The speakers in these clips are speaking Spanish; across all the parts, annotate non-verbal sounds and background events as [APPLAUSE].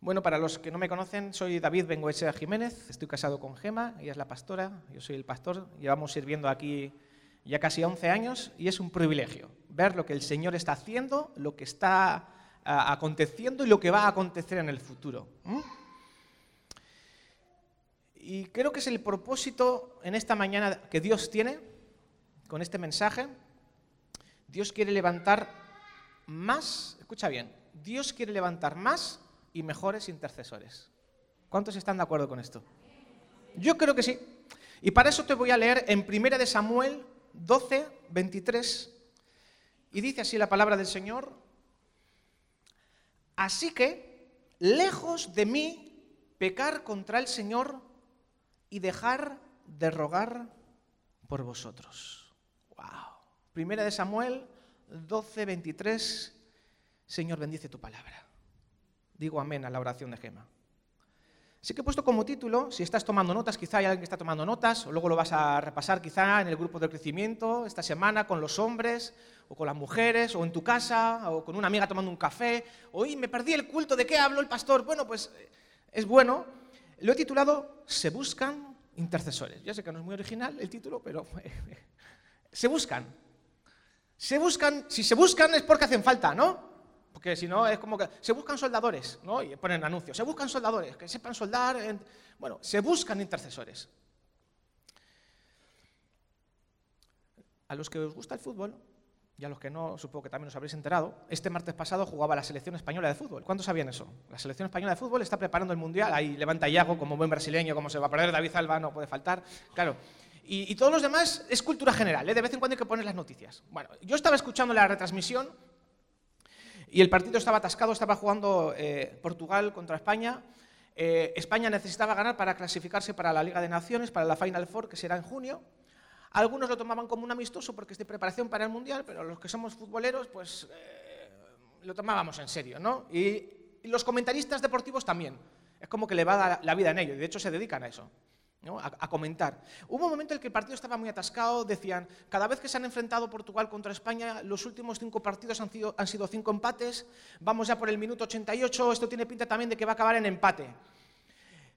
Bueno, para los que no me conocen, soy David Bengoechea Jiménez, estoy casado con Gema, ella es la pastora, yo soy el pastor, llevamos sirviendo aquí ya casi 11 años y es un privilegio ver lo que el Señor está haciendo, lo que está aconteciendo y lo que va a acontecer en el futuro. Y creo que es el propósito en esta mañana que Dios tiene con este mensaje. Dios quiere levantar más, escucha bien, Dios quiere levantar más y mejores intercesores. ¿Cuántos están de acuerdo con esto? Yo creo que sí. Y para eso te voy a leer en 1 de Samuel 12, 23, y dice así la palabra del Señor, así que, lejos de mí, pecar contra el Señor y dejar de rogar por vosotros. Wow. Primera de Samuel 12, 23, Señor bendice tu palabra. Digo amén a la oración de Gema. Así que he puesto como título, si estás tomando notas, quizá hay alguien que está tomando notas, o luego lo vas a repasar quizá en el grupo de crecimiento esta semana con los hombres, o con las mujeres, o en tu casa, o con una amiga tomando un café. Hoy me perdí el culto, ¿de qué habló el pastor? Bueno, pues es bueno. Lo he titulado Se buscan intercesores. Ya sé que no es muy original el título, pero [LAUGHS] se buscan. Se buscan, si se buscan es porque hacen falta, ¿no? Porque si no, es como que se buscan soldadores, ¿no? Y ponen anuncios. Se buscan soldadores, que sepan soldar. Bueno, se buscan intercesores. A los que os gusta el fútbol, y a los que no, supongo que también os habréis enterado, este martes pasado jugaba la selección española de fútbol. ¿Cuántos sabían eso? La selección española de fútbol está preparando el Mundial. Ahí levanta Iago como buen brasileño, como se va a perder David Alba, no puede faltar. Claro. Y, y, todos los demás es cultura general, ¿eh? de vez en cuando hay que poner las noticias. Bueno, yo estaba escuchando la retransmisión y el partido estaba atascado, estaba jugando eh, Portugal contra España. Eh, España necesitaba ganar para clasificarse para la Liga de Naciones, para la Final Four, que será en junio. Algunos lo tomaban como un amistoso porque es de preparación para el Mundial, pero los que somos futboleros, pues eh, lo tomábamos en serio, ¿no? Y, los comentaristas deportivos también. Es como que le va la vida en ello, y de hecho se dedican a eso a, comentar. Hubo un momento en el que el partido estaba muy atascado, decían, cada vez que se han enfrentado Portugal contra España, los últimos cinco partidos han sido, han sido cinco empates, vamos ya por el minuto 88, esto tiene pinta también de que va a acabar en empate.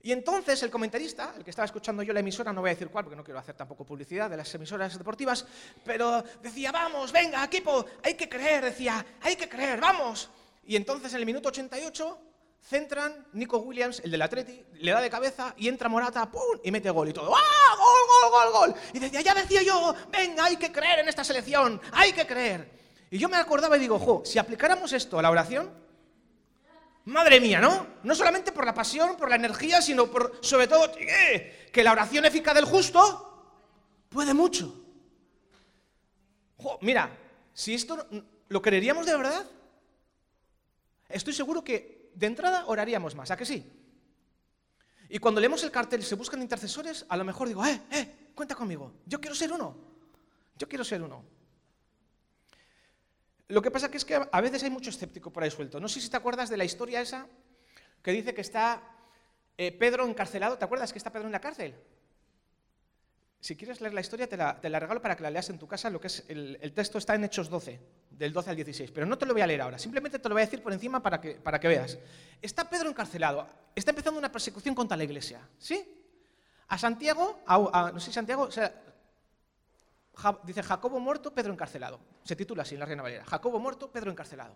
Y entonces el comentarista, el que estaba escuchando yo la emisora, no voy a decir cuál porque no quiero hacer tampoco publicidad de las emisoras deportivas, pero decía, vamos, venga, equipo, hay que creer, decía, hay que creer, vamos. Y entonces en el minuto 88 centran, Nico Williams, el del Atleti, le da de cabeza y entra Morata, ¡pum! y mete gol y todo. ¡Ah! ¡Gol, gol, gol, gol! Y decía, ya decía yo, venga, hay que creer en esta selección, hay que creer. Y yo me acordaba y digo, jo, si aplicáramos esto a la oración, madre mía, ¿no? No solamente por la pasión, por la energía, sino por, sobre todo, que la oración eficaz del justo puede mucho. Jo, mira, si esto lo creeríamos de verdad, estoy seguro que de entrada oraríamos más, ¿a que sí? Y cuando leemos el cartel se buscan intercesores, a lo mejor digo, eh, eh, cuenta conmigo, yo quiero ser uno, yo quiero ser uno. Lo que pasa es que a veces hay mucho escéptico por ahí suelto. No sé si te acuerdas de la historia esa que dice que está eh, Pedro encarcelado. ¿Te acuerdas que está Pedro en la cárcel? Si quieres leer la historia, te la, regalo para que la leas en tu casa. Lo que es el, texto está en Hechos 12, del 12 al 16. Pero no te lo voy a leer ahora, simplemente te lo voy a decir por encima para que, para que veas. Está Pedro encarcelado, está empezando una persecución contra la iglesia. ¿Sí? A Santiago, no sé Santiago, dice Jacobo muerto, Pedro encarcelado. Se titula así en la Reina Valera. Jacobo muerto, Pedro encarcelado.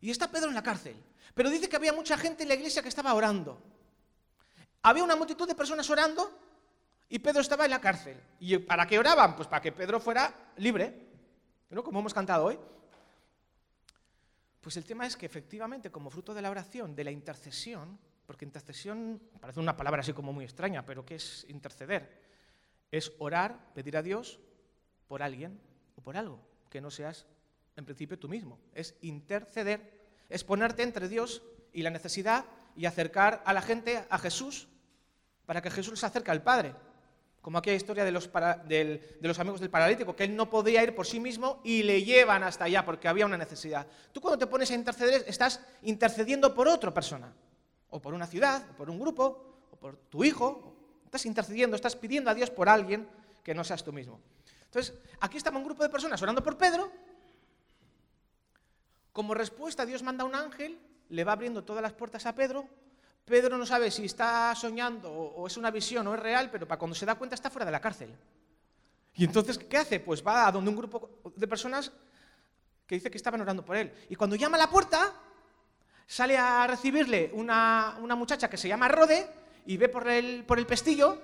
Y está Pedro en la cárcel. Pero dice que había mucha gente en la iglesia que estaba orando. Había una multitud de personas orando y Pedro estaba en la cárcel. ¿Y para qué oraban? Pues para que Pedro fuera libre, ¿no? como hemos cantado hoy. Pues el tema es que efectivamente, como fruto de la oración, de la intercesión, porque intercesión parece una palabra así como muy extraña, pero ¿qué es interceder? Es orar, pedir a Dios por alguien o por algo, que no seas en principio tú mismo. Es interceder, es ponerte entre Dios y la necesidad y acercar a la gente a Jesús para que Jesús se acerque al Padre. Como aquella historia de los, amigos del paralítico, que él no podía ir por sí mismo y le llevan hasta allá porque había una necesidad. Tú cuando te pones a interceder estás intercediendo por otra persona, o por una ciudad, o por un grupo, o por tu hijo. Estás intercediendo, estás pidiendo a Dios por alguien que no seas tú mismo. Entonces, aquí estaba un grupo de personas orando por Pedro. Como respuesta, Dios manda un ángel le va abriendo todas las puertas a Pedro. Pedro no sabe si está soñando o es una visión o es real, pero para cuando se da cuenta está fuera de la cárcel. Y entonces, ¿qué hace? Pues va a donde un grupo de personas que dice que estaban orando por él. Y cuando llama a la puerta, sale a recibirle una, muchacha que se llama Rode y ve por el, por el pestillo,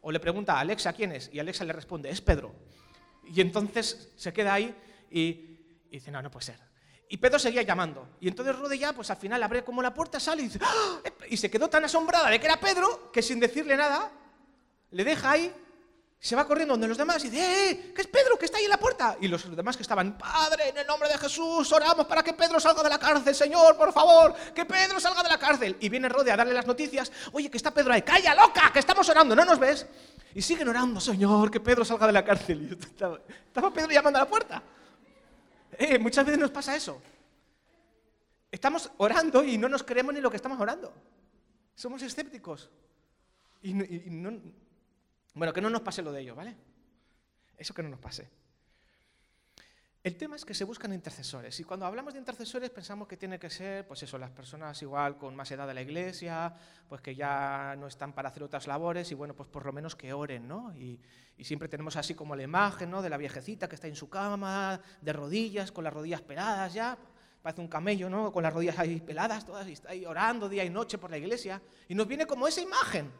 o le pregunta a Alexa quién es, y Alexa le responde, es Pedro. Y entonces se queda ahí y, dice, no, no puede ser. Y Pedro seguía llamando. Y entonces Rode ya, pues al final abre como la puerta, sale y dice, ¡Ah!". y se quedó tan asombrada de que era Pedro que sin decirle nada, le deja ahí se va corriendo donde los demás y dice, ¡eh, eh! ¿Qué es Pedro que está ahí en la puerta! Y los demás que estaban, Padre, en el nombre de Jesús, oramos para que Pedro salga de la cárcel, Señor, por favor, que Pedro salga de la cárcel. Y viene Rode a darle las noticias, oye, que está Pedro ahí, calla, loca, que estamos orando, ¿no nos ves? Y siguen orando, Señor, que Pedro salga de la cárcel. Y estaba, Pedro llamando a la puerta. Eh, muchas veces nos pasa eso. Estamos orando y no nos creemos ni lo que estamos orando. Somos escépticos. y no, bueno, que no nos pase lo de ello, ¿vale? Eso que no nos pase. El tema es que se buscan intercesores y cuando hablamos de intercesores pensamos que tiene que ser, pues eso, las personas igual con más edad de la iglesia, pues que ya no están para hacer otras labores y bueno, pues por lo menos que oren, ¿no? Y, siempre tenemos así como la imagen, ¿no? De la viejecita que está en su cama, de rodillas, con las rodillas peladas ya, parece un camello, ¿no? Con las rodillas ahí peladas todas y está ahí orando día y noche por la iglesia y nos viene como esa imagen.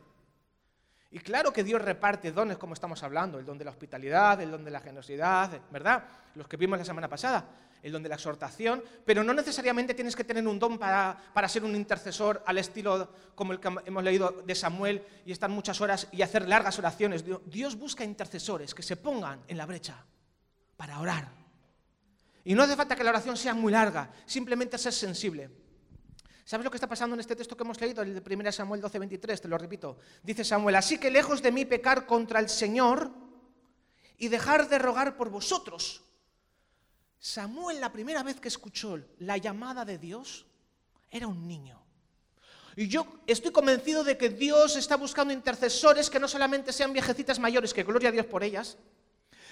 Y claro que Dios reparte dones como estamos hablando, el don de la hospitalidad, el don de la generosidad, ¿verdad? Los que vimos la semana pasada, el don de la exhortación, pero no necesariamente tienes que tener un don para, para ser un intercesor al estilo como el que hemos leído de Samuel y estar muchas horas y hacer largas oraciones. Dios busca intercesores que se pongan en la brecha para orar. Y no hace falta que la oración sea muy larga, simplemente ser sensible. ¿Sabes lo que está pasando en este texto que hemos leído, el de 1 Samuel 12, 23? Te lo repito. Dice Samuel, así que lejos de mí pecar contra el Señor y dejar de rogar por vosotros. Samuel, la primera vez que escuchó la llamada de Dios, era un niño. Y yo estoy convencido de que Dios está buscando intercesores que no solamente sean viejecitas mayores, que gloria a Dios por ellas,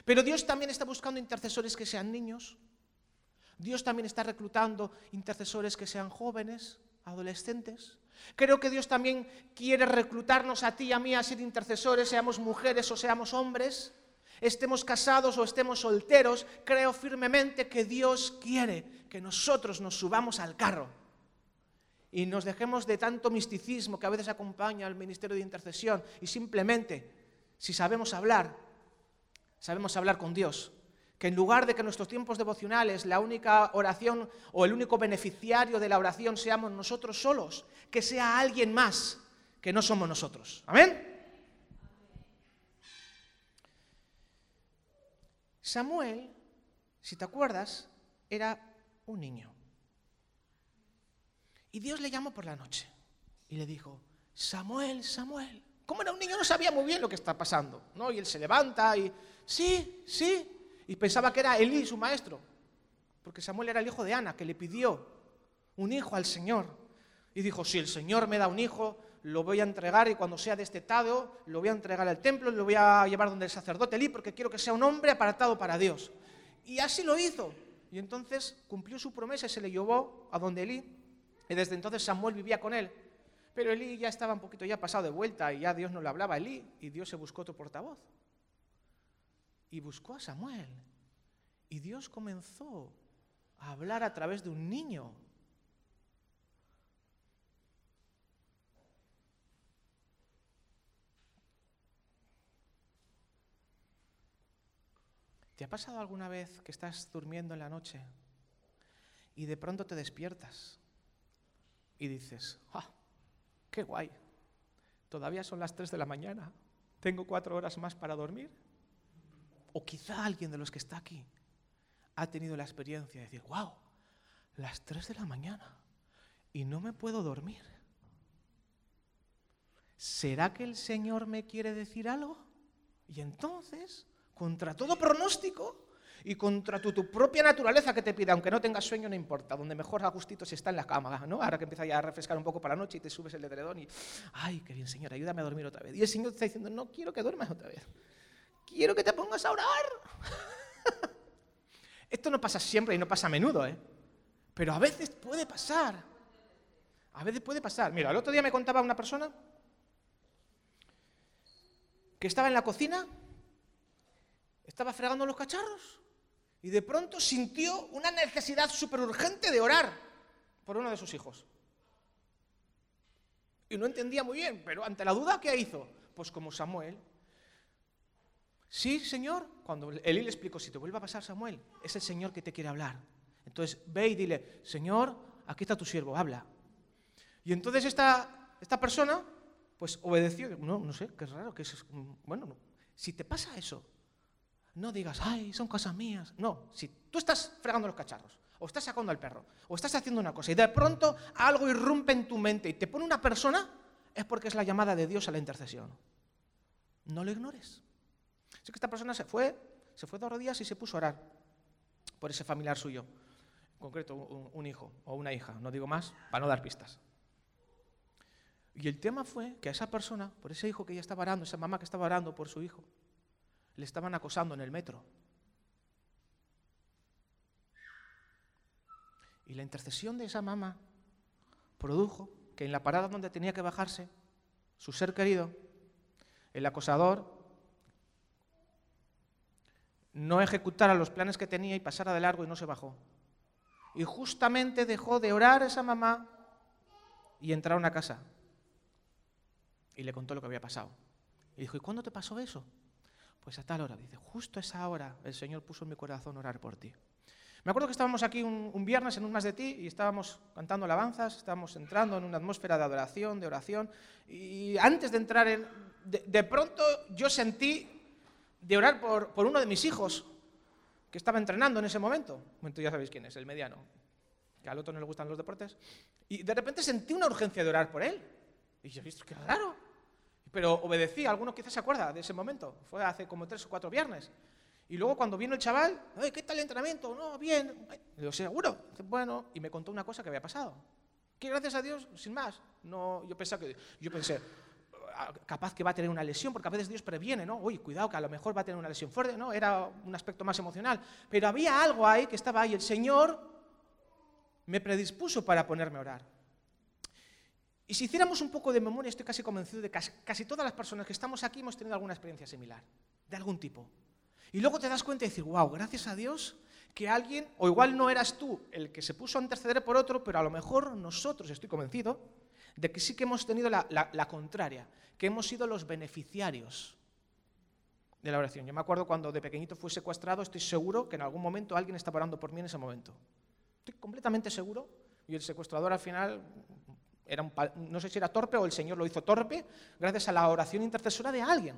pero Dios también está buscando intercesores que sean niños, Dios también está reclutando intercesores que sean jóvenes, adolescentes. Creo que Dios también quiere reclutarnos a ti y a mí a ser intercesores, seamos mujeres o seamos hombres, estemos casados o estemos solteros. Creo firmemente que Dios quiere que nosotros nos subamos al carro y nos dejemos de tanto misticismo que a veces acompaña al ministerio de intercesión y simplemente, si sabemos hablar, sabemos hablar con Dios que en lugar de que nuestros tiempos devocionales la única oración o el único beneficiario de la oración seamos nosotros solos, que sea alguien más que no somos nosotros. Amén. Samuel, si te acuerdas, era un niño. Y Dios le llamó por la noche y le dijo, Samuel, Samuel. Como era un niño no sabía muy bien lo que está pasando, ¿no? Y él se levanta y, sí, sí, y pensaba que era Elí su maestro, porque Samuel era el hijo de Ana, que le pidió un hijo al Señor. Y dijo, si el Señor me da un hijo, lo voy a entregar y cuando sea destetado, lo voy a entregar al templo lo voy a llevar donde el sacerdote Elí, porque quiero que sea un hombre apartado para Dios. Y así lo hizo. Y entonces cumplió su promesa y se le llevó a donde Elí. Y desde entonces Samuel vivía con él. Pero Elí ya estaba un poquito ya pasado de vuelta y ya Dios no le hablaba a Elí y Dios se buscó otro portavoz y buscó a Samuel. Y Dios comenzó a hablar a través de un niño. ¿Te ha pasado alguna vez que estás durmiendo en la noche y de pronto te despiertas y dices, ¡ah! ¡Qué guay! Todavía son las 3 de la mañana. ¿Tengo cuatro horas más para dormir? O quizá alguien de los que está aquí ha tenido la experiencia de decir, wow, las 3 de la mañana y no me puedo dormir. ¿Será que el Señor me quiere decir algo? Y entonces, contra todo pronóstico y contra tu, propia naturaleza que te pide, aunque no tengas sueño, no importa, donde mejor Agustito se está en la cama, ¿no? Ahora que empieza ya a refrescar un poco para la noche y te subes el edredón y, ay, qué bien, Señor, ayúdame a dormir otra vez. Y el Señor te está diciendo, no quiero que duermas otra vez quiero que te pongas a orar. [LAUGHS] Esto no pasa siempre y no pasa a menudo, ¿eh? Pero a veces puede pasar. A veces puede pasar. Mira, el otro día me contaba una persona que estaba en la cocina, estaba fregando los cacharros y de pronto sintió una necesidad súper urgente de orar por uno de sus hijos. Y no entendía muy bien, pero ante la duda, ¿qué hizo? Pues como Samuel. Sí, Señor. Cuando Elí le explicó, si te vuelve a pasar Samuel, es el Señor que te quiere hablar. Entonces ve y dile, Señor, aquí está tu siervo, habla. Y entonces esta, esta persona, pues obedeció. No, no sé, qué raro, que es, bueno, si te pasa eso, no digas, ay, son cosas mías. No, si tú estás fregando los cacharros, o estás sacando al perro, o estás haciendo una cosa, y de pronto algo irrumpe en tu mente y te pone una persona, es porque es la llamada de Dios a la intercesión. No lo ignores. Así que esta persona se fue, se fue dos días y se puso a orar por ese familiar suyo, en concreto un, hijo o una hija, no digo más, para no dar pistas. Y el tema fue que a esa persona, por ese hijo que ella estaba orando, esa mamá que estaba orando por su hijo, le estaban acosando en el metro. Y la intercesión de esa mamá produjo que en la parada donde tenía que bajarse, su ser querido, el acosador, no ejecutara los planes que tenía y pasara de largo y no se bajó. Y justamente dejó de orar esa mamá y entrar a casa. Y le contó lo que había pasado. Y dijo, ¿y cuándo te pasó eso? Pues a tal hora, dice, justo a esa hora el Señor puso en mi corazón orar por ti. Me acuerdo que estábamos aquí un, viernes en un Más de Ti y estábamos cantando alabanzas, estábamos entrando en una atmósfera de adoración, de oración, y antes de entrar en... De, pronto yo sentí de orar por, por, uno de mis hijos, que estaba entrenando en ese momento. momento ya sabéis quién es, el mediano, que al otro no le gustan los deportes. Y de repente sentí una urgencia de orar por él. Y yo, visto qué raro. Pero obedecí, alguno quizás se acuerda de ese momento, fue hace como tres o cuatro viernes. Y luego cuando vino el chaval, ¿qué tal el entrenamiento? No, bien. Le digo, ¿seguro? Bueno, y me contó una cosa que había pasado. Que gracias a Dios, sin más. No, yo pensé que, yo pensé, capaz que va a tener una lesión, porque a veces Dios previene, ¿no? Uy, cuidado, que a lo mejor va a tener una lesión fuerte, ¿no? Era un aspecto más emocional. Pero había algo ahí que estaba ahí. El Señor me predispuso para ponerme a orar. Y si hiciéramos un poco de memoria, estoy casi convencido de que casi, todas las personas que estamos aquí hemos tenido alguna experiencia similar, de algún tipo. Y luego te das cuenta y decir, wow, gracias a Dios que alguien, o igual no eras tú el que se puso a interceder por otro, pero a lo mejor nosotros, estoy convencido, de que sí que hemos tenido la, contraria, que hemos sido los beneficiarios de la oración. Yo me acuerdo cuando de pequeñito fui secuestrado, estoy seguro que en algún momento alguien estaba orando por mí en ese momento. Estoy completamente seguro. Y el secuestrador al final no sé si era torpe o el Señor lo hizo torpe, gracias a la oración intercesora de alguien,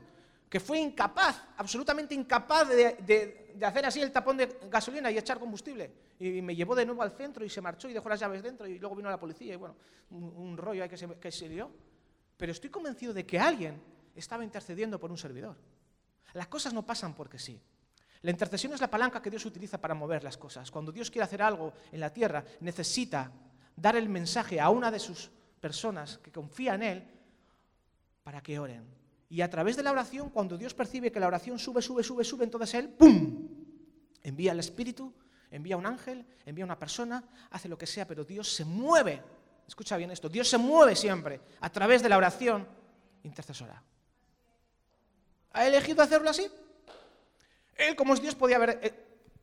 que fue incapaz, absolutamente incapaz de, hacer así el tapón de gasolina y echar combustible. Y me llevó de nuevo al centro y se marchó y dejó las llaves dentro y luego vino la policía y bueno, un, rollo ahí que se, que se dio. Pero estoy convencido de que alguien estaba intercediendo por un servidor. Las cosas no pasan porque sí. La intercesión es la palanca que Dios utiliza para mover las cosas. Cuando Dios quiere hacer algo en la tierra, necesita dar el mensaje a una de sus personas que confían en Él para que oren. Y a través de la oración, cuando Dios percibe que la oración sube, sube, sube, sube, entonces Él, ¡pum!, envía el Espíritu, envía un ángel, envía una persona, hace lo que sea, pero Dios se mueve. Escucha bien esto, Dios se mueve siempre a través de la oración intercesora. ¿Ha elegido hacerlo así? Él, como es Dios, podía haber eh,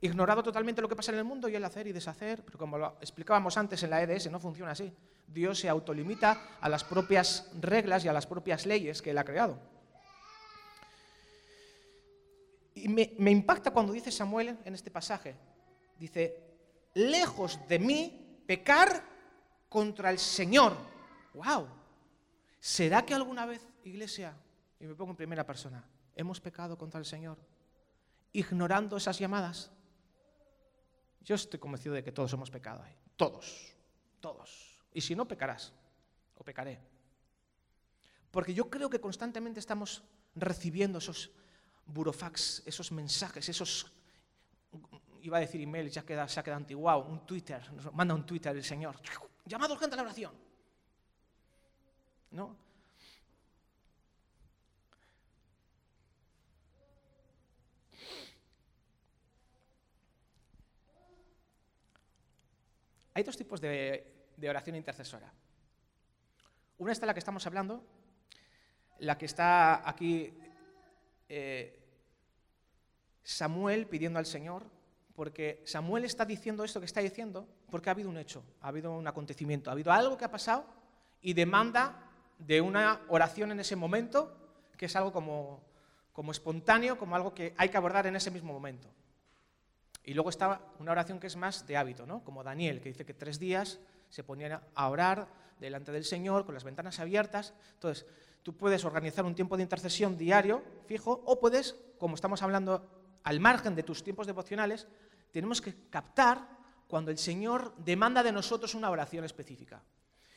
ignorado totalmente lo que pasa en el mundo y el hacer y deshacer, pero como lo explicábamos antes en la EDS, no funciona así. Dios se autolimita a las propias reglas y a las propias leyes que Él ha creado. Y me, impacta cuando dice Samuel en este pasaje, dice, lejos de mí pecar contra el Señor. ¡Wow! ¿Será que alguna vez, iglesia, y me pongo en primera persona, hemos pecado contra el Señor, ignorando esas llamadas? Yo estoy convencido de que todos hemos pecado ahí. Todos. Todos. Y si no, pecarás. O pecaré. Porque yo creo que constantemente estamos recibiendo esos burofax, esos mensajes, esos. Iba a decir email, ya queda, se ha quedado antiguado. Un Twitter. Manda un Twitter el Señor. Llamado urgente la oración. ¿No? Hay dos tipos de, oración intercesora. Una es la que estamos hablando, la que está aquí eh, Samuel pidiendo al Señor, porque Samuel está diciendo esto que está diciendo porque ha habido un hecho, ha habido un acontecimiento, ha habido algo que ha pasado y demanda de una oración en ese momento, que es algo como, como espontáneo, como algo que hay que abordar en ese mismo momento. Y luego está una oración que es más de hábito, ¿no? como Daniel, que dice que tres días se ponían a orar delante del Señor con las ventanas abiertas. Entonces, tú puedes organizar un tiempo de intercesión diario, fijo, o puedes, como estamos hablando al margen de tus tiempos devocionales, tenemos que captar cuando el Señor demanda de nosotros una oración específica.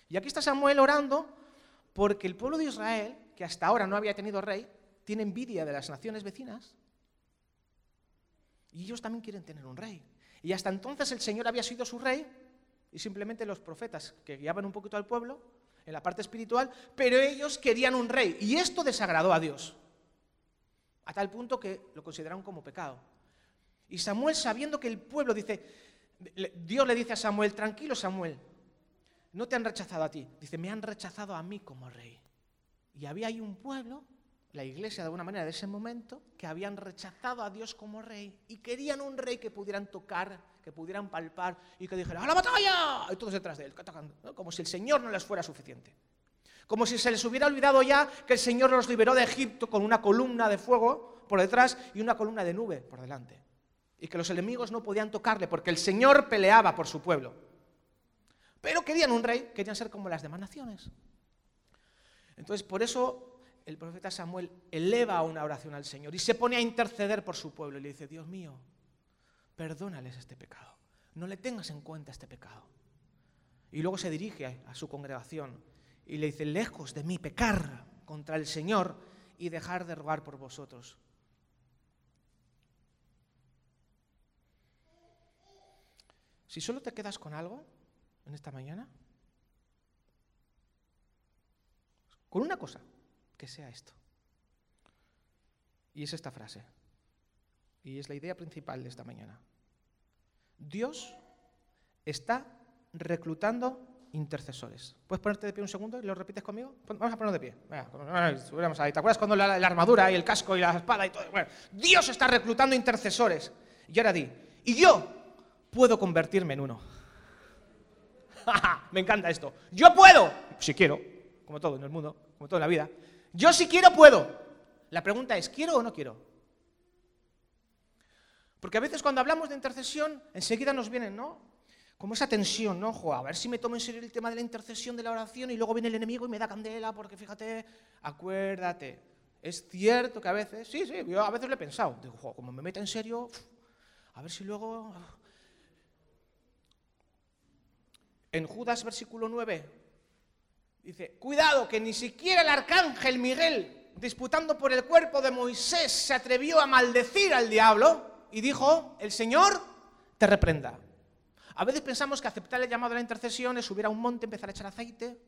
Y aquí está Samuel orando porque el pueblo de Israel, que hasta ahora no había tenido rey, tiene envidia de las naciones vecinas y ellos también quieren tener un rey. Y hasta entonces el Señor había sido su rey y simplemente los profetas que guiaban un poquito al pueblo en la parte espiritual, pero ellos querían un rey y esto desagradó a Dios, a tal punto que lo consideraron como pecado. Y Samuel, sabiendo que el pueblo dice, Dios le dice a Samuel, tranquilo Samuel, no te han rechazado a ti, dice, me han rechazado a mí como rey. Y había ahí un pueblo la iglesia de alguna manera de ese momento que habían rechazado a Dios como rey y querían un rey que pudieran tocar, que pudieran palpar y que dijera ¡a la batalla! Y todos detrás de él, como si el Señor no les fuera suficiente. Como si se les hubiera olvidado ya que el Señor los liberó de Egipto con una columna de fuego por detrás y una columna de nube por delante. Y que los enemigos no podían tocarle porque el Señor peleaba por su pueblo. Pero querían un rey, querían ser como las demás naciones. Entonces, por eso el profeta Samuel eleva una oración al Señor y se pone a interceder por su pueblo y le dice, Dios mío, perdónales este pecado, no le tengas en cuenta este pecado. Y luego se dirige a su congregación y le dice, lejos de mí pecar contra el Señor y dejar de rogar por vosotros. Si solo te quedas con algo en esta mañana, con una cosa, que sea esto. Y es esta frase. Y es la idea principal de esta mañana. Dios está reclutando intercesores. ¿Puedes ponerte de pie un segundo y lo repites conmigo? Vamos a ponernos de pie. ahí. ¿Te acuerdas cuando la, armadura y el casco y la espada y todo? Bueno, Dios está reclutando intercesores. Y ahora di, y yo puedo convertirme en uno. [LAUGHS] Me encanta esto. Yo puedo, si quiero, como todo en el mundo, como todo en la vida, yo si quiero puedo. La pregunta es, ¿quiero o no quiero? Porque a veces cuando hablamos de intercesión, enseguida nos viene, ¿no? Como esa tensión, ¿no? a ver si me tomo en serio el tema de la intercesión, de la oración, y luego viene el enemigo y me da candela, porque fíjate, acuérdate. Es cierto que a veces, sí, sí, yo a veces lo he pensado. Digo, como me meta en serio, a ver si luego... En Judas versículo 9, Dice, cuidado, que ni siquiera el arcángel Miguel, disputando por el cuerpo de Moisés, se atrevió a maldecir al diablo y dijo, el Señor te reprenda. A veces pensamos que aceptar el llamado a la intercesión es subir a un monte, empezar a echar aceite,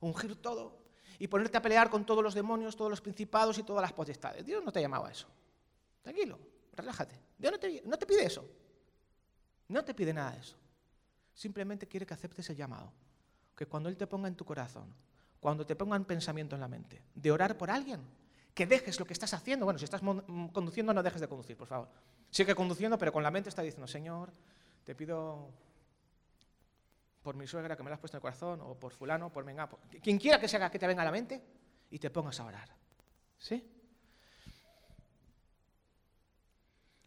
ungir todo y ponerte a pelear con todos los demonios, todos los principados y todas las potestades. Dios no te llamaba a eso. Tranquilo, relájate. Dios no te, pide eso. No te pide nada de eso. Simplemente quiere que aceptes el llamado que cuando Él te ponga en tu corazón, cuando te ponga un pensamiento en la mente, de orar por alguien, que dejes lo que estás haciendo. Bueno, si estás conduciendo, no dejes de conducir, por favor. Sigue conduciendo, pero con la mente está diciendo, Señor, te pido por mi suegra que me la has puesto en el corazón, o por fulano, por venga, quien quiera que se haga que te venga a la mente y te pongas a orar. ¿Sí?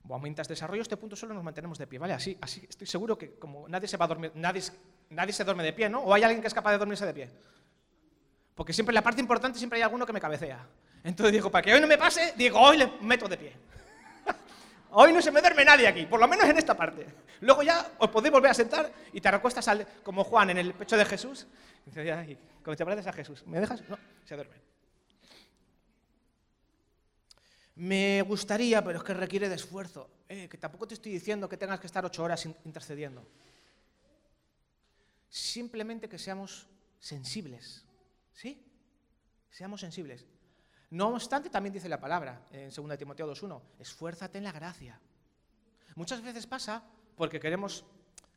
Bueno, mientras desarrollo este punto solo nos mantenemos de pie, ¿vale? Así, así estoy seguro que como nadie se va a dormir, nadie, nadie se duerme de pie, ¿no? ¿O hay alguien que es capaz de dormirse de pie? Porque siempre la parte importante siempre hay alguno que me cabecea. Entonces digo, para que hoy no me pase, digo, hoy le meto de pie. Hoy no se me duerme nadie aquí, por lo menos en esta parte. Luego ya os podéis volver a sentar y te recuestas como Juan en el pecho de Jesús. Y te pareces a Jesús, ¿me dejas? No, se duerme. Me gustaría, pero es que requiere de esfuerzo. Eh, que tampoco te estoy diciendo que tengas que estar ocho horas intercediendo simplemente que seamos sensibles. ¿Sí? Seamos sensibles. No obstante, también dice la palabra en 2 Timoteo 2.1, esfuérzate en la gracia. Muchas veces pasa porque queremos,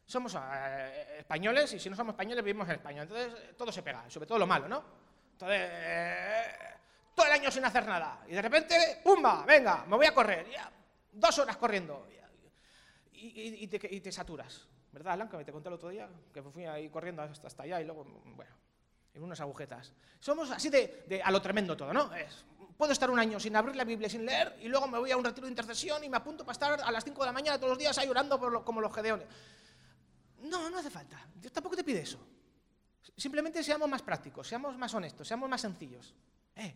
somos eh, españoles y si no somos españoles vivimos en España, entonces todo se pega, sobre todo lo malo, ¿no? Entonces, eh, todo el año sin hacer nada. Y de repente, ¡pumba! Venga, me voy a correr. Dos horas corriendo. Y, te, saturas. ¿Verdad, Alan? Que me te conté el otro día, que fui ahí corriendo hasta, hasta allá y luego, bueno, en unas agujetas. Somos así de, a lo tremendo todo, ¿no? Es, puedo estar un año sin abrir la Biblia, sin leer, y luego me voy a un retiro de intercesión y me apunto para estar a las 5 de la mañana todos los días ahí orando como los gedeones. No, no hace falta. Dios tampoco te pide eso. Simplemente seamos más prácticos, seamos más honestos, seamos más sencillos. Eh,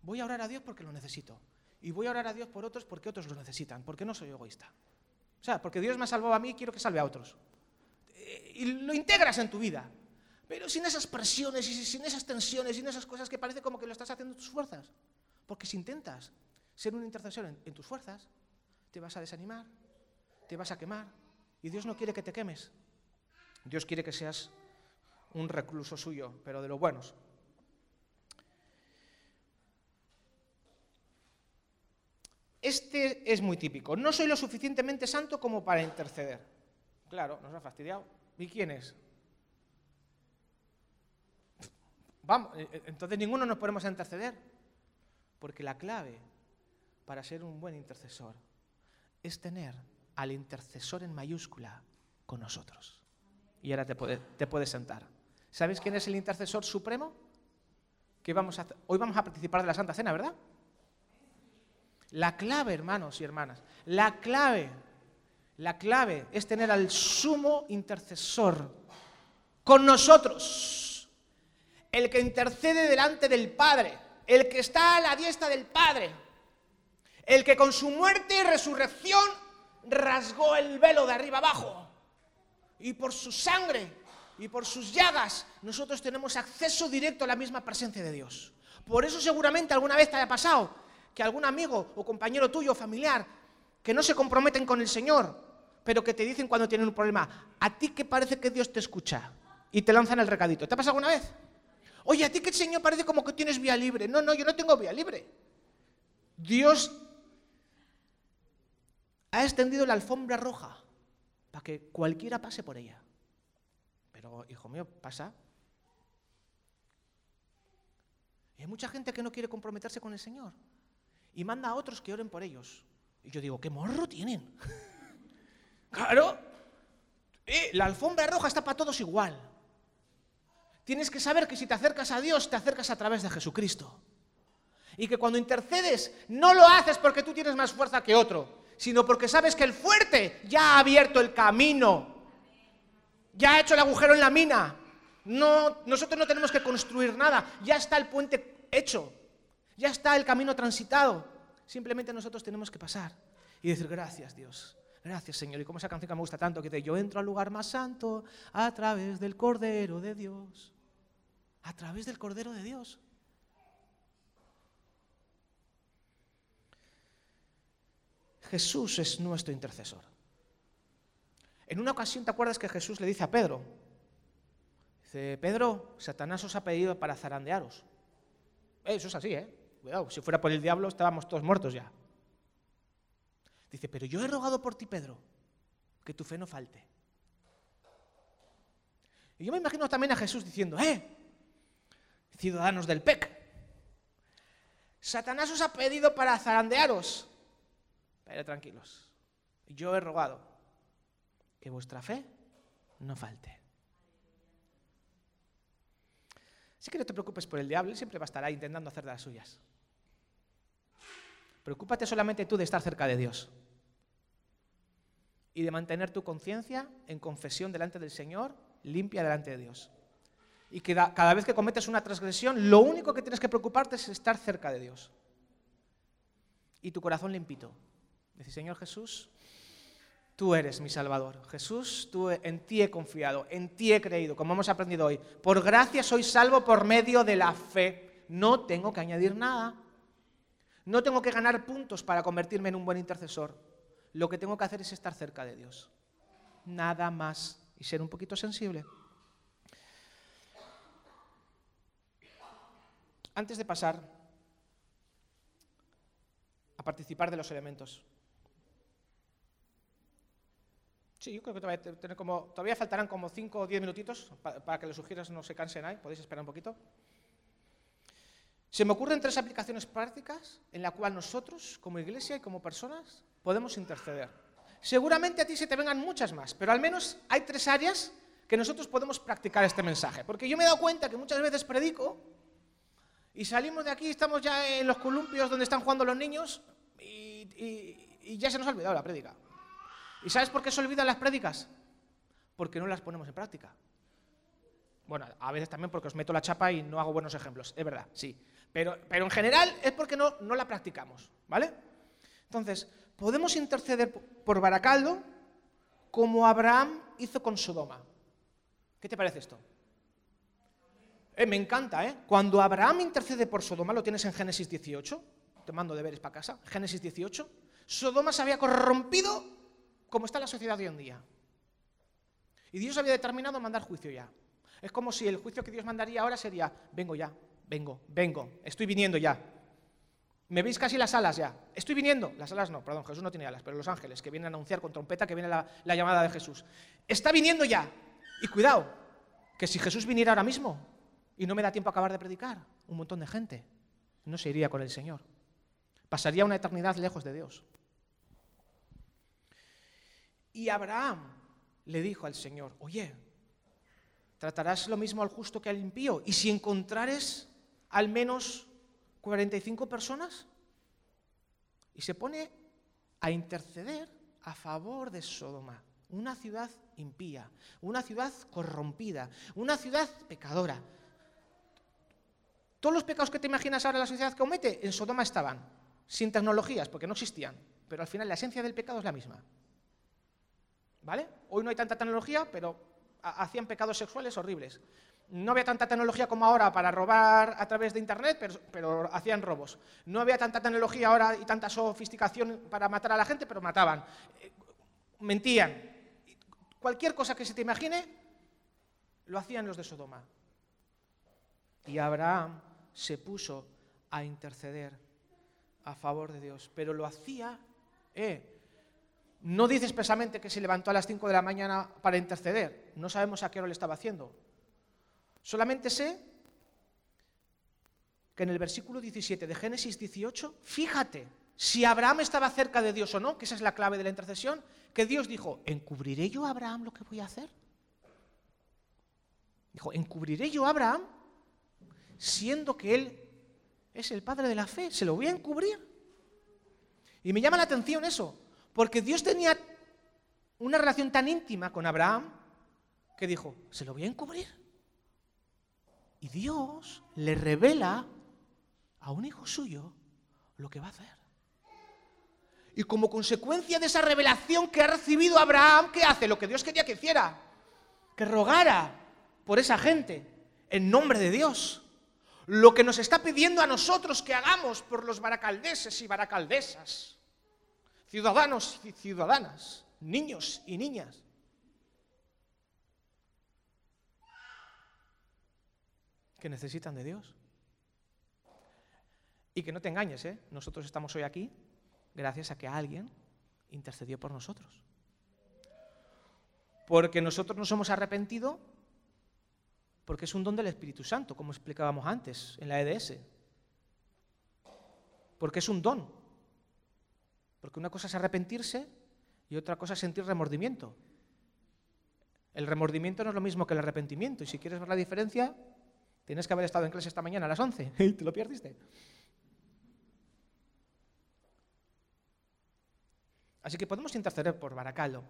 voy a orar a Dios porque lo necesito. Y voy a orar a Dios por otros porque otros lo necesitan, porque no soy egoísta. O sea, porque Dios me ha salvado a mí y quiero que salve a otros. Eh, y lo integras en tu vida. Pero sin esas presiones y sin esas tensiones y sin esas cosas que parece como que lo estás haciendo en tus fuerzas. Porque si intentas ser un intercesor en tus fuerzas, te vas a desanimar, te vas a quemar. Y Dios no quiere que te quemes. Dios quiere que seas un recluso suyo, pero de los buenos. Este es muy típico. No soy lo suficientemente santo como para interceder. Claro, nos ha fastidiado. ¿Y quién es? Vamos, eh, eh, entonces ninguno nos podemos interceder. Porque la clave para ser un buen intercesor es tener al intercesor en mayúscula con nosotros. Y ahora te, te puedes sentar. ¿Sabéis quién es el intercesor supremo? Que vamos a, hoy vamos a participar de la Santa Cena, ¿verdad? La clave, hermanos y hermanas, la clave, la clave es tener al sumo intercesor con nosotros, el que intercede delante del Padre, el que está a la diestra del Padre, el que con su muerte y resurrección rasgó el velo de arriba abajo y por su sangre y por sus llagas nosotros tenemos acceso directo a la misma presencia de Dios. Por eso seguramente alguna vez te haya pasado que algún amigo o compañero tuyo familiar que no se comprometen con el Señor, pero que te dicen cuando tienen un problema, a ti que parece que Dios te escucha y te lanzan el recadito. ¿Te ha pasado alguna vez? Oye, a ti que el Señor parece como que tienes vía libre. No, no, yo no tengo vía libre. Dios ha extendido la alfombra roja para que cualquiera pase por ella hijo mío, pasa. Y hay mucha gente que no quiere comprometerse con el Señor. Y manda a otros que oren por ellos. Y yo digo, ¿qué morro tienen? [LAUGHS] claro. la alfombra roja está para todos igual. Tienes que saber que si te acercas a Dios, te acercas a través de Jesucristo. Y que cuando intercedes, no lo haces porque tú tienes más fuerza que otro, sino porque sabes que el fuerte ya ha abierto el camino ya ha hecho el agujero en la mina. No, nosotros no tenemos que construir nada. Ya está el puente hecho. Ya está el camino transitado. Simplemente nosotros tenemos que pasar y decir gracias Dios. Gracias Señor. Y como esa canción que me gusta tanto, que dice, yo entro al lugar más santo a través del Cordero de Dios. A través del Cordero de Dios. Jesús es nuestro intercesor. En una ocasión, ¿te acuerdas que Jesús le dice a Pedro? Dice, Pedro, Satanás os ha pedido para zarandearos. Eso es así, ¿eh? Cuidado, si fuera por el diablo estábamos todos muertos ya. Dice, pero yo he rogado por ti, Pedro, que tu fe no falte. Y yo me imagino también a Jesús diciendo, ¡eh! Ciudadanos del PEC, Satanás os ha pedido para zarandearos. Pero tranquilos, yo he rogado que vuestra fe no falte. Así que no te preocupes por el diablo, siempre va a estar ahí intentando hacer de las suyas. Preocúpate solamente tú de estar cerca de Dios y de mantener tu conciencia en confesión delante del Señor, limpia delante de Dios. Y que cada vez que cometes una transgresión, lo único que tienes que preocuparte es estar cerca de Dios. Y tu corazón limpito. Dice, Señor Jesús, Tú eres mi Salvador. Jesús, tú en ti he confiado, en ti he creído, como hemos aprendido hoy. Por gracia soy salvo por medio de la fe. No tengo que añadir nada. No tengo que ganar puntos para convertirme en un buen intercesor. Lo que tengo que hacer es estar cerca de Dios. Nada más. Y ser un poquito sensible. Antes de pasar a participar de los elementos, Sí, yo creo que todavía, como, todavía faltarán como 5 o 10 minutitos para, que los sugieras no se cansen ahí. Podéis esperar un poquito. Se me ocurren tres aplicaciones prácticas en las cuales nosotros, como iglesia y como personas, podemos interceder. Seguramente a ti se te vengan muchas más, pero al menos hay tres áreas que nosotros podemos practicar este mensaje. Porque yo me he dado cuenta que muchas veces predico y salimos de aquí, estamos ya en los columpios donde están jugando los niños y, ya se nos ha olvidado la prédica. ¿Y sabes por qué se olvidan las prédicas? Porque no las ponemos en práctica. Bueno, a veces también porque os meto la chapa y no hago buenos ejemplos, es verdad, sí. Pero, pero en general es porque no, no la practicamos, ¿vale? Entonces, podemos interceder por Baracaldo como Abraham hizo con Sodoma. ¿Qué te parece esto? Eh, me encanta, ¿eh? Cuando Abraham intercede por Sodoma, lo tienes en Génesis 18, te mando deberes para casa, Génesis 18, Sodoma se había corrompido como está la sociedad de hoy en día. Y Dios había determinado mandar juicio ya. Es como si el juicio que Dios mandaría ahora sería, vengo ya, vengo, vengo, estoy viniendo ya. Me veis casi las alas ya. Estoy viniendo. Las alas no, perdón, Jesús no tiene alas, pero los ángeles que vienen a anunciar con trompeta que viene la, la llamada de Jesús. Está viniendo ya. Y cuidado, que si Jesús viniera ahora mismo y no me da tiempo a acabar de predicar, un montón de gente no se iría con el Señor. Pasaría una eternidad lejos de Dios. Y Abraham le dijo al Señor, oye, ¿tratarás lo mismo al justo que al impío? Y si encontrares al menos 45 personas, y se pone a interceder a favor de Sodoma, una ciudad impía, una ciudad corrompida, una ciudad pecadora. Todos los pecados que te imaginas ahora la sociedad que comete, en Sodoma estaban sin tecnologías, porque no existían, pero al final la esencia del pecado es la misma. ¿Vale? Hoy no hay tanta tecnología, pero hacían pecados sexuales horribles. No había tanta tecnología como ahora para robar a través de Internet, pero, hacían robos. No había tanta tecnología ahora y tanta sofisticación para matar a la gente, pero mataban. Eh, mentían. Cualquier cosa que se te imagine, lo hacían los de Sodoma. Y Abraham se puso a interceder a favor de Dios, pero lo hacía, eh, no dice expresamente que se levantó a las 5 de la mañana para interceder, no sabemos a qué hora lo estaba haciendo. Solamente sé que en el versículo 17 de Génesis 18, fíjate, si Abraham estaba cerca de Dios o no, que esa es la clave de la intercesión, que Dios dijo, ¿encubriré yo a Abraham lo que voy a hacer? Dijo, ¿encubriré yo a Abraham siendo que él es el padre de la fe, se lo voy a encubrir. Y me llama la atención eso, porque Dios tenía una relación tan íntima con Abraham que dijo, se lo voy a encubrir. Y Dios le revela a un hijo suyo lo que va a hacer. Y como consecuencia de esa revelación que ha recibido Abraham, ¿qué hace? Lo que Dios quería que hiciera, que rogara por esa gente en nombre de Dios lo que nos está pidiendo a nosotros que hagamos por los baracaldeses y baracaldesas, ciudadanos y ciudadanas, niños y niñas. Que necesitan de Dios. Y que no te engañes, ¿eh? nosotros estamos hoy aquí gracias a que alguien intercedió por nosotros. Porque nosotros nos hemos arrepentido porque es un don del Espíritu Santo, como explicábamos antes en la EDS. Porque es un don. Porque una cosa es arrepentirse y otra cosa es sentir remordimiento. El remordimiento no es lo mismo que el arrepentimiento. Y si quieres ver la diferencia, tienes que haber estado en clase esta mañana a las 11 [LAUGHS] y te lo perdiste. Así que podemos interceder por Baracaldo.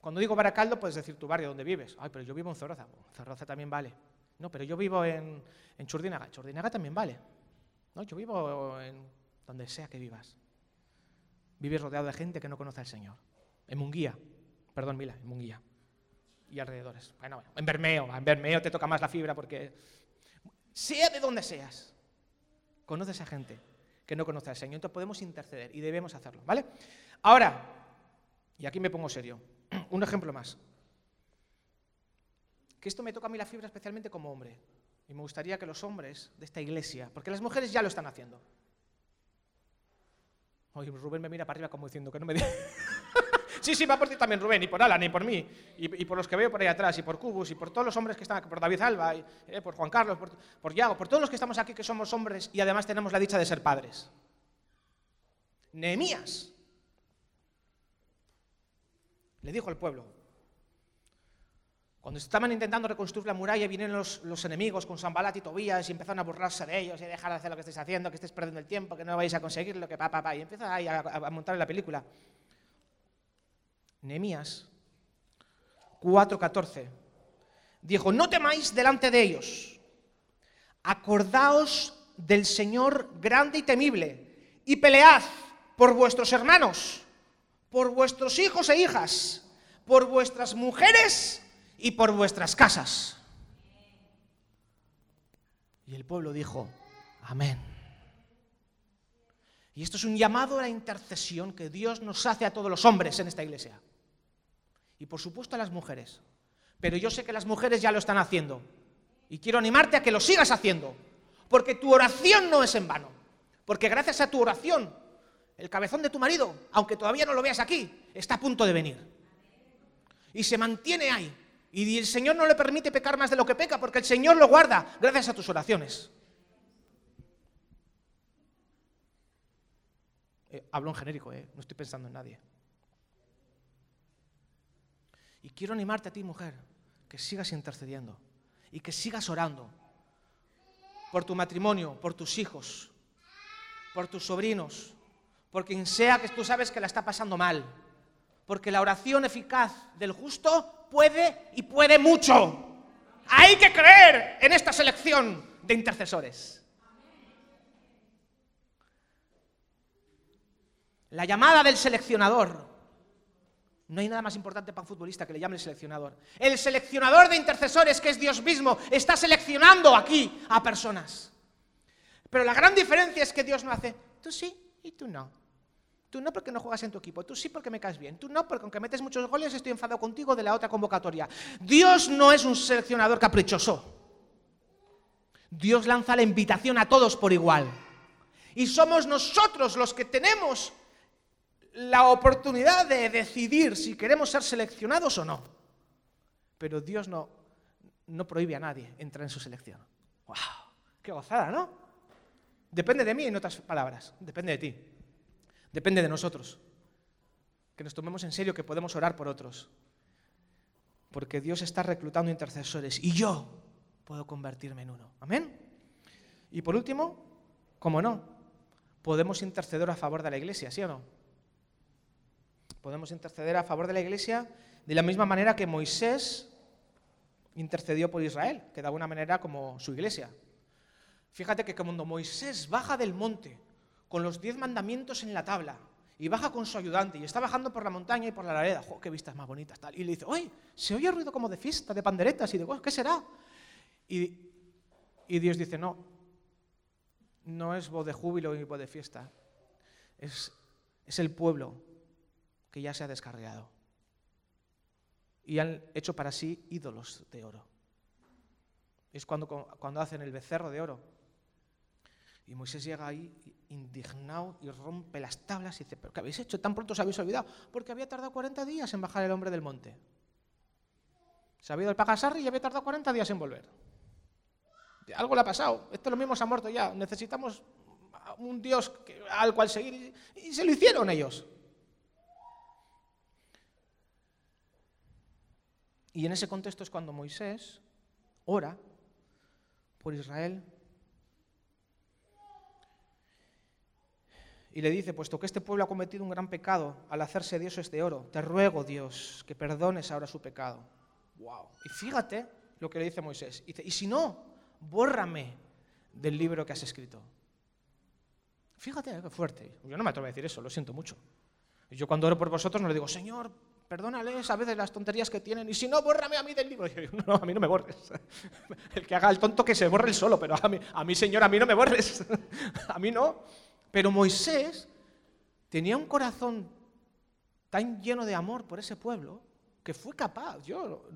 Cuando digo Baracaldo, puedes decir tu barrio donde vives. Ay, pero yo vivo en Zorroza. Zorroza también vale. No, pero yo vivo en, en Churdinaga. Churdinaga también vale. No, yo vivo en donde sea que vivas. Vives rodeado de gente que no conoce al Señor. En Munguía. Perdón, Mila, en Munguía. Y alrededores. Bueno, en Bermeo. En Bermeo te toca más la fibra porque... Sea de donde seas. Conoces a gente que no conoce al Señor. Entonces podemos interceder y debemos hacerlo, ¿vale? Ahora, y aquí me pongo serio. [CLEARS THROAT] Un ejemplo más. Que esto me toca a mí la fibra especialmente como hombre. Y me gustaría que los hombres de esta iglesia, porque las mujeres ya lo están haciendo. Oye, Rubén me mira para arriba como diciendo que no me [LAUGHS] Sí, sí, va por ti también, Rubén, y por Alan, y por mí, y, por los que veo por ahí atrás, y por Cubus, y por todos los hombres que están por David Alba, y, eh, por Juan Carlos, por, por por todos los que estamos aquí que somos hombres y además tenemos la dicha de ser padres. Nehemías le dijo al pueblo, cuando estaban intentando reconstruir la muralla, vinieron los, enemigos con Sambalat y Tobías y empezaron a burlarse de ellos y a dejar de hacer lo que estáis haciendo, que estáis perdiendo el tiempo, que no vais a conseguir lo que pa, pa, pa. Y empieza a montar la película. Nehemías 4:14 dijo, no temáis delante de ellos, acordaos del Señor grande y temible y pelead por vuestros hermanos, por vuestros hijos e hijas, por vuestras mujeres y por vuestras casas. Y el pueblo dijo, amén. Y esto es un llamado a la intercesión que Dios nos hace a todos los hombres en esta iglesia. Y por supuesto a las mujeres. Pero yo sé que las mujeres ya lo están haciendo. Y quiero animarte a que lo sigas haciendo. Porque tu oración no es en vano. Porque gracias a tu oración, el cabezón de tu marido, aunque todavía no lo veas aquí, está a punto de venir. Y se mantiene ahí. Y el Señor no le permite pecar más de lo que peca, porque el Señor lo guarda gracias a tus oraciones. Eh, hablo en genérico, eh, no estoy pensando en nadie. Y quiero animarte a ti, mujer, que sigas intercediendo y que sigas orando por tu matrimonio, por tus hijos, por tus sobrinos, por quien sea que tú sabes que la está pasando mal. Porque la oración eficaz del justo puede y puede mucho. Hay que creer en esta selección de intercesores. La llamada del seleccionador. No hay nada más importante para un futbolista que le llame el seleccionador. El seleccionador de intercesores, que es Dios mismo, está seleccionando aquí a personas. Pero la gran diferencia es que Dios no hace, tú sí y tú no. Tú no porque no juegas en tu equipo, tú sí porque me caes bien, tú no porque aunque metes muchos goles estoy enfadado contigo de la otra convocatoria. Dios no es un seleccionador caprichoso. Dios lanza la invitación a todos por igual. Y somos nosotros los que tenemos la oportunidad de decidir si queremos ser seleccionados o no. Pero Dios no, no prohíbe a nadie entrar en su selección. ¡Wow! ¡Qué gozada, ¿no? Depende de mí, en otras palabras, depende de ti. Depende de nosotros. Que nos tomemos en serio que podemos orar por otros. Porque Dios está reclutando intercesores y yo puedo convertirme en uno. Amén. Y por último, como no, podemos interceder a favor de la iglesia, ¿sí o no? Podemos interceder a favor de la iglesia de la misma manera que Moisés intercedió por Israel, que de alguna manera como su iglesia. Fíjate que cuando Moisés baja del monte con los diez mandamientos en la tabla y baja con su ayudante y está bajando por la montaña y por la ladera. ¡Jo, qué vistas más bonitas! Tal. Y le dice, oye, se oye ruido como de fiesta, de panderetas y de cosas, ¿qué será? Y, y Dios dice, no, no es voz de júbilo ni voz de fiesta, es, es el pueblo que ya se ha descarriado y han hecho para sí ídolos de oro. Es cuando, cuando hacen el becerro de oro. Y Moisés llega ahí indignado y rompe las tablas y dice, ¿pero qué habéis hecho? Tan pronto os habéis olvidado. Porque había tardado 40 días en bajar el hombre del monte. Se había ido el pagasarri y había tardado 40 días en volver. Algo le ha pasado. Esto lo mismo se ha muerto ya. Necesitamos un Dios al cual seguir. Y se lo hicieron ellos. Y en ese contexto es cuando Moisés ora por Israel y le dice, puesto que este pueblo ha cometido un gran pecado al hacerse dioses de oro, te ruego, Dios, que perdones ahora su pecado. Wow. Y fíjate lo que le dice Moisés. Dice, y si no, bórrame del libro que has escrito. Fíjate qué fuerte. Yo no me atrevo a decir eso, lo siento mucho. Yo cuando oro por vosotros no le digo, Señor, perdónales a veces las tonterías que tienen, y si no, bórrame a mí del libro. no, a mí no me borres. [LAUGHS] El que haga el tonto que se borre el solo, pero a mí, a mí, Señor, a mí no me borres. [LAUGHS] A mí no. Pero Moisés tenía un corazón tan lleno de amor por ese pueblo que fue capaz, yo,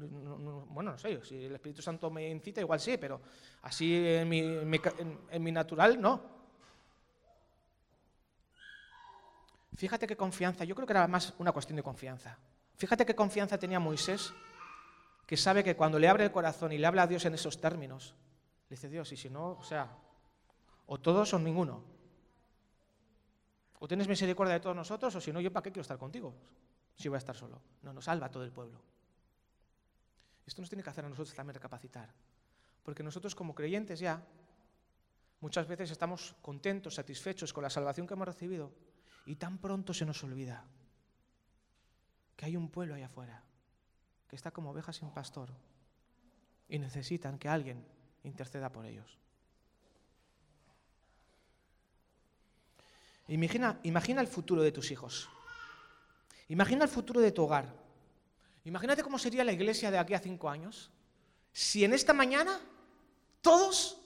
bueno, no sé, si el Espíritu Santo me incita, igual sí, pero así en mi, natural, no. Fíjate qué confianza, yo creo que era más una cuestión de confianza. Fíjate qué confianza tenía Moisés, que sabe que cuando le abre el corazón y le habla a Dios en esos términos, le dice Dios, y si no, o sea, o todos o ninguno. O tienes misericordia de todos nosotros, o si no, yo para qué quiero estar contigo, si voy a estar solo. No, nos salva todo el pueblo. Esto nos tiene que hacer a nosotros también recapacitar. Porque nosotros como creyentes ya, muchas veces estamos contentos, satisfechos con la salvación que hemos recibido, y tan pronto se nos olvida que hay un pueblo allá afuera, que está como ovejas sin pastor, y necesitan que alguien interceda por ellos. Imagina, imagina el futuro de tus hijos. Imagina el futuro de tu hogar. Imagínate cómo sería la iglesia de aquí a cinco años si en esta mañana todos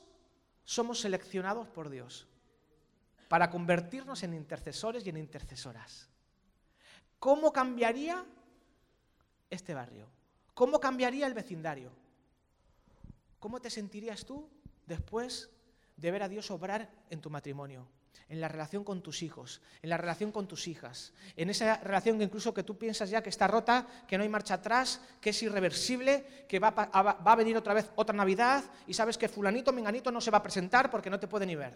somos seleccionados por Dios para convertirnos en intercesores y en intercesoras. ¿Cómo cambiaría este barrio? ¿Cómo cambiaría el vecindario? ¿Cómo te sentirías tú después de ver a Dios obrar en tu matrimonio? en la relación con tus hijos, en la relación con tus hijas, en esa relación que incluso que tú piensas ya que está rota, que no hay marcha atrás, que es irreversible, que va a, venir otra vez otra Navidad y sabes que fulanito, menganito no se va a presentar porque no te puede ni ver.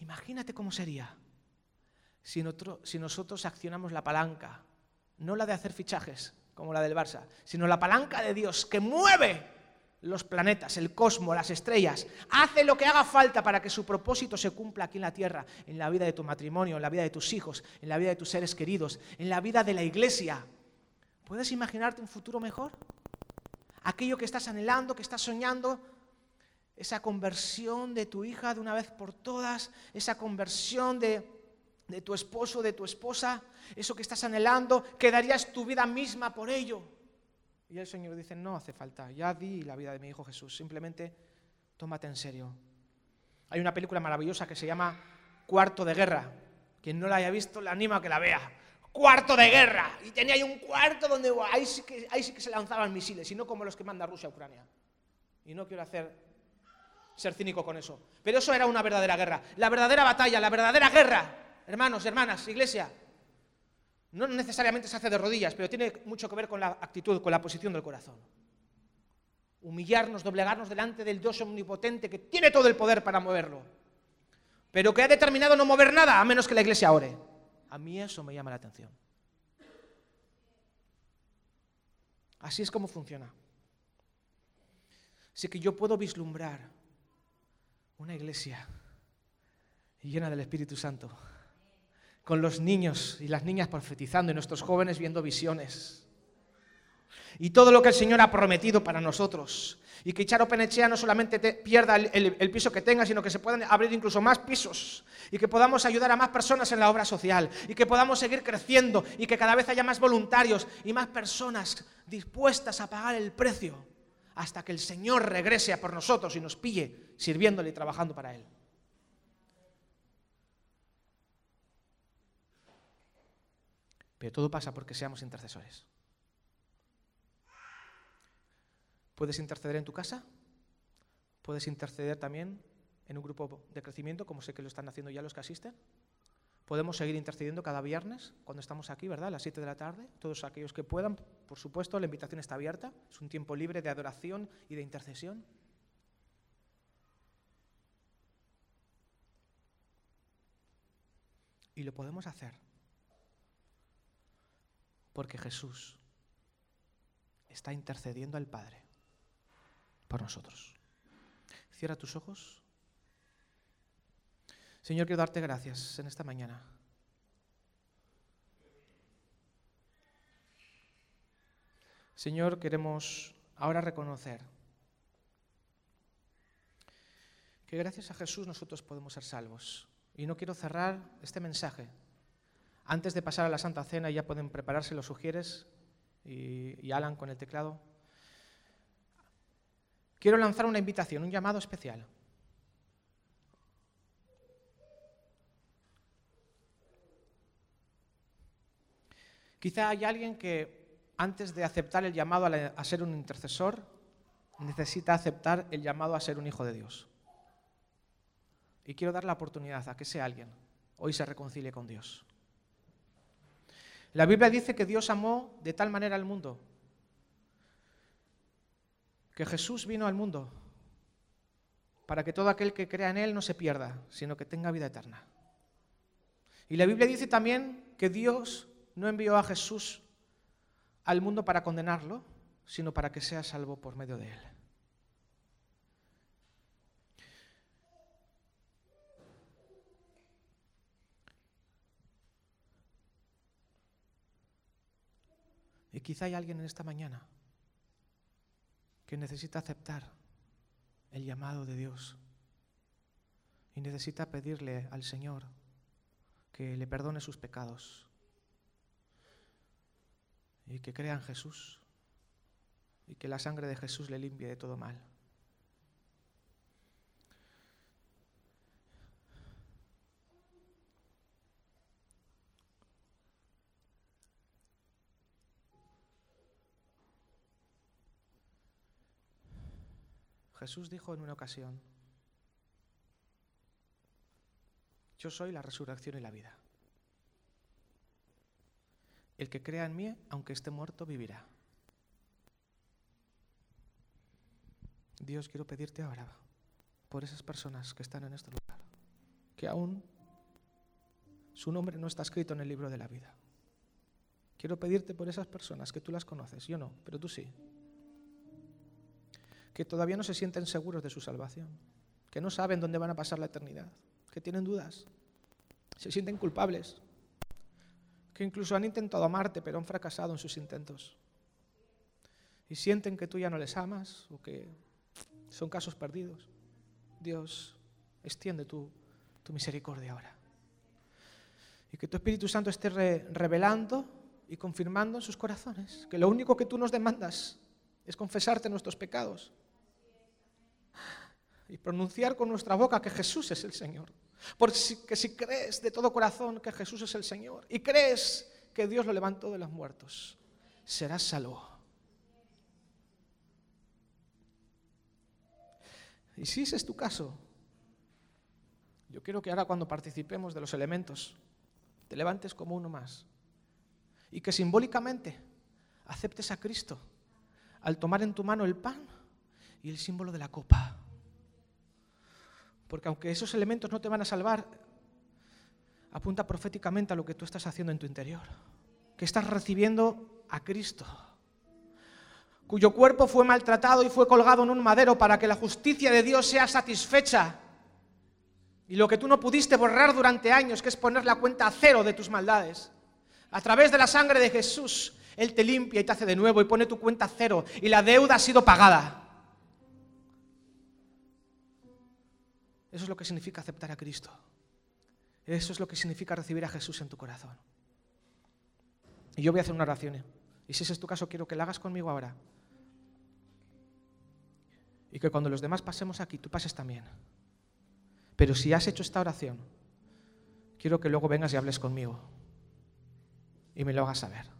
Imagínate cómo sería si, nosotros accionamos la palanca, no la de hacer fichajes como la del Barça, sino la palanca de Dios que mueve los planetas, el cosmos, las estrellas. Hace lo que haga falta para que su propósito se cumpla aquí en la tierra, en la vida de tu matrimonio, en la vida de tus hijos, en la vida de tus seres queridos, en la vida de la iglesia. ¿Puedes imaginarte un futuro mejor? Aquello que estás anhelando, que estás soñando, esa conversión de tu hija de una vez por todas, esa conversión de, de tu esposo, de tu esposa, eso que estás anhelando, que darías tu vida misma por ello. Y el Señor dice, no hace falta, ya di la vida de mi Hijo Jesús, simplemente tómate en serio. Hay una película maravillosa que se llama Cuarto de Guerra. Quien no la haya visto, le animo a que la vea. Cuarto de guerra. Y tenía ahí un cuarto donde ahí, sí que, ahí que se lanzaban misiles, y no como los que manda Rusia a Ucrania. Y no quiero hacer ser cínico con eso. Pero eso era una verdadera guerra. La verdadera batalla, la verdadera guerra. Hermanos, hermanas, iglesia, no necesariamente se hace de rodillas, pero tiene mucho que ver con la actitud, con la posición del corazón. Humillarnos, doblegarnos delante del Dios omnipotente que tiene todo el poder para moverlo, pero que ha determinado no mover nada a menos que la iglesia ore. A mí eso me llama la atención. Así es como funciona. Así que yo puedo vislumbrar una iglesia llena del Espíritu Santo con los niños y las niñas profetizando y nuestros jóvenes viendo visiones. Y todo lo que el Señor ha prometido para nosotros. Y que Charo Penechea no solamente pierda el, piso que tenga, sino que se puedan abrir incluso más pisos. Y que podamos ayudar a más personas en la obra social. Y que podamos seguir creciendo. Y que cada vez haya más voluntarios y más personas dispuestas a pagar el precio. Hasta que el Señor regrese por nosotros y nos pille sirviéndole y trabajando para Él. Pero todo pasa porque seamos intercesores. Puedes interceder en tu casa, puedes interceder también en un grupo de crecimiento, como sé que lo están haciendo ya los que asisten. Podemos seguir intercediendo cada viernes cuando estamos aquí, ¿verdad? A las 7 de la tarde. Todos aquellos que puedan, por supuesto, la invitación está abierta. Es un tiempo libre de adoración y de intercesión. Y lo podemos hacer porque Jesús está intercediendo al Padre por nosotros. Cierra tus ojos. Señor, quiero darte gracias en esta mañana. Señor, queremos ahora reconocer que gracias a Jesús nosotros podemos ser salvos. Y no quiero cerrar este mensaje antes de pasar a la Santa Cena, ya pueden prepararse los sugieres y, Alan con el teclado. Quiero lanzar una invitación, un llamado especial. Quizá hay alguien que antes de aceptar el llamado a, ser un intercesor, necesita aceptar el llamado a ser un hijo de Dios. Y quiero dar la oportunidad a que sea alguien hoy se reconcilie con Dios. La Biblia dice que Dios amó de tal manera al mundo, que Jesús vino al mundo para que todo aquel que crea en Él no se pierda, sino que tenga vida eterna. Y la Biblia dice también que Dios no envió a Jesús al mundo para condenarlo, sino para que sea salvo por medio de Él. Y quizá hay alguien en esta mañana que necesita aceptar el llamado de Dios y necesita pedirle al Señor que le perdone sus pecados y que crea en Jesús y que la sangre de Jesús le limpie de todo mal. Jesús dijo en una ocasión, yo soy la resurrección y la vida. El que crea en mí, aunque esté muerto, vivirá. Dios, quiero pedirte ahora por esas personas que están en este lugar, que aún su nombre no está escrito en el libro de la vida. Quiero pedirte por esas personas que tú las conoces, yo no, pero tú sí que todavía no se sienten seguros de su salvación, que no saben dónde van a pasar la eternidad, que tienen dudas, se sienten culpables, que incluso han intentado amarte pero han fracasado en sus intentos y sienten que tú ya no les amas o que son casos perdidos. Dios, extiende tu, misericordia ahora. Y que tu Espíritu Santo esté revelando y confirmando en sus corazones que lo único que tú nos demandas es confesarte nuestros pecados y pronunciar con nuestra boca que Jesús es el Señor. Porque si crees de todo corazón que Jesús es el Señor y crees que Dios lo levantó de los muertos, serás salvo. Y si ese es tu caso, yo quiero que ahora cuando participemos de los elementos, te levantes como uno más y que simbólicamente aceptes a Cristo al tomar en tu mano el pan y el símbolo de la copa. Porque aunque esos elementos no te van a salvar, apunta proféticamente a lo que tú estás haciendo en tu interior. Que estás recibiendo a Cristo, cuyo cuerpo fue maltratado y fue colgado en un madero para que la justicia de Dios sea satisfecha. Y lo que tú no pudiste borrar durante años, que es poner la cuenta a cero de tus maldades. A través de la sangre de Jesús, Él te limpia y te hace de nuevo y pone tu cuenta cero. Y la deuda ha sido pagada. Eso es lo que significa aceptar a Cristo. Eso es lo que significa recibir a Jesús en tu corazón. Y yo voy a hacer una oración. ¿eh? Y si ese es tu caso, quiero que la hagas conmigo ahora. Y que cuando los demás pasemos aquí, tú pases también. Pero si has hecho esta oración, quiero que luego vengas y hables conmigo. Y me lo hagas saber.